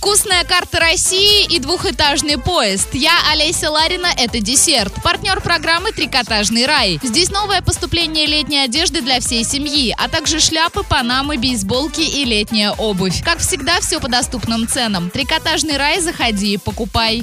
Вкусная карта России и двухэтажный поезд. Я Олеся Ларина, это десерт. Партнер программы «Трикотажный рай». Здесь новое поступление летней одежды для всей семьи, а также шляпы, панамы, бейсболки и летняя обувь. Как всегда, все по доступным ценам. «Трикотажный рай» заходи и покупай.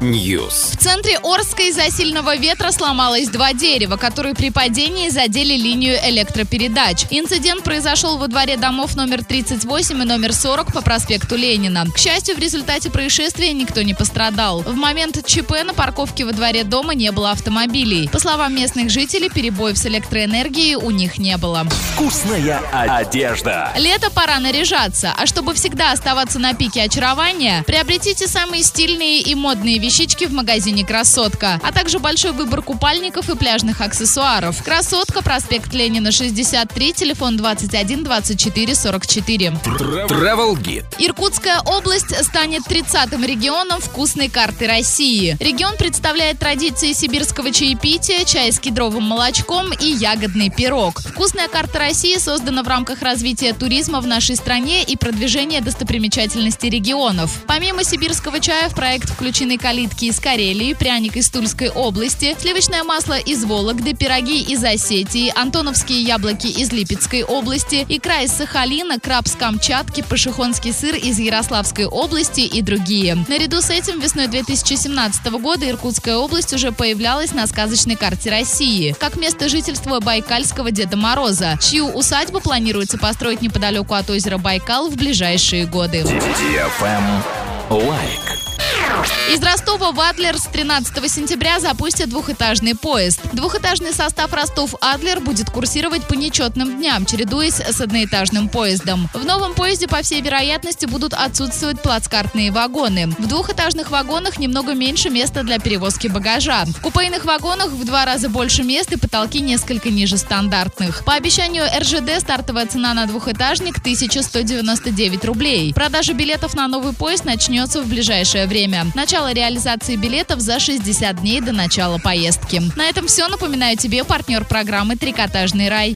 News. В центре Орска из-за сильного ветра сломалось два дерева, которые при падении задели линию электропередач. Инцидент произошел во дворе домов номер 38 и номер 40 по проспекту Ленина. К счастью, в результате происшествия никто не пострадал. В момент ЧП на парковке во дворе дома не было автомобилей. По словам местных жителей, перебоев с электроэнергией у них не было. Вкусная одежда. Лето пора наряжаться, а чтобы всегда оставаться на пике очарования, приобретите самые стильные и модные вещички в магазине «Красотка», а также большой выбор купальников и пляжных аксессуаров. «Красотка», проспект Ленина, 63, телефон 21 24 44. Travel Guide. Иркутская область станет 30-м регионом вкусной карты России. Регион представляет традиции сибирского чаепития, чай с кедровым молочком и ягодный пирог. Вкусная карта России создана в рамках развития туризма в нашей стране и продвижения достопримечательностей регионов. Помимо сибирского чая в проект включены калитки из Карелии, пряник из Тульской области, сливочное масло из Вологды, пироги из Осетии, антоновские яблоки из Липецкой области, икра из Сахалина, краб с Камчатки, пашихонский сыр из Ярославской области и другие. Наряду с этим весной 2017 года Иркутская область уже появлялась на сказочной карте России, как место жительства байкальского Деда Мороза, чью усадьбу планируется построить неподалеку от озера Байкал в ближайшие годы. Лайк. Из Ростова в Адлер с 13 сентября запустят двухэтажный поезд. Двухэтажный состав Ростов-Адлер будет курсировать по нечетным дням, чередуясь с одноэтажным поездом. В новом поезде, по всей вероятности, будут отсутствовать плацкартные вагоны. В двухэтажных вагонах немного меньше места для перевозки багажа. В купейных вагонах в два раза больше мест и потолки несколько ниже стандартных. По обещанию РЖД стартовая цена на двухэтажник 1199 рублей. Продажа билетов на новый поезд начнется в ближайшее время. Начало реализации билетов за 60 дней до начала поездки. На этом все. Напоминаю тебе партнер программы «Трикотажный рай».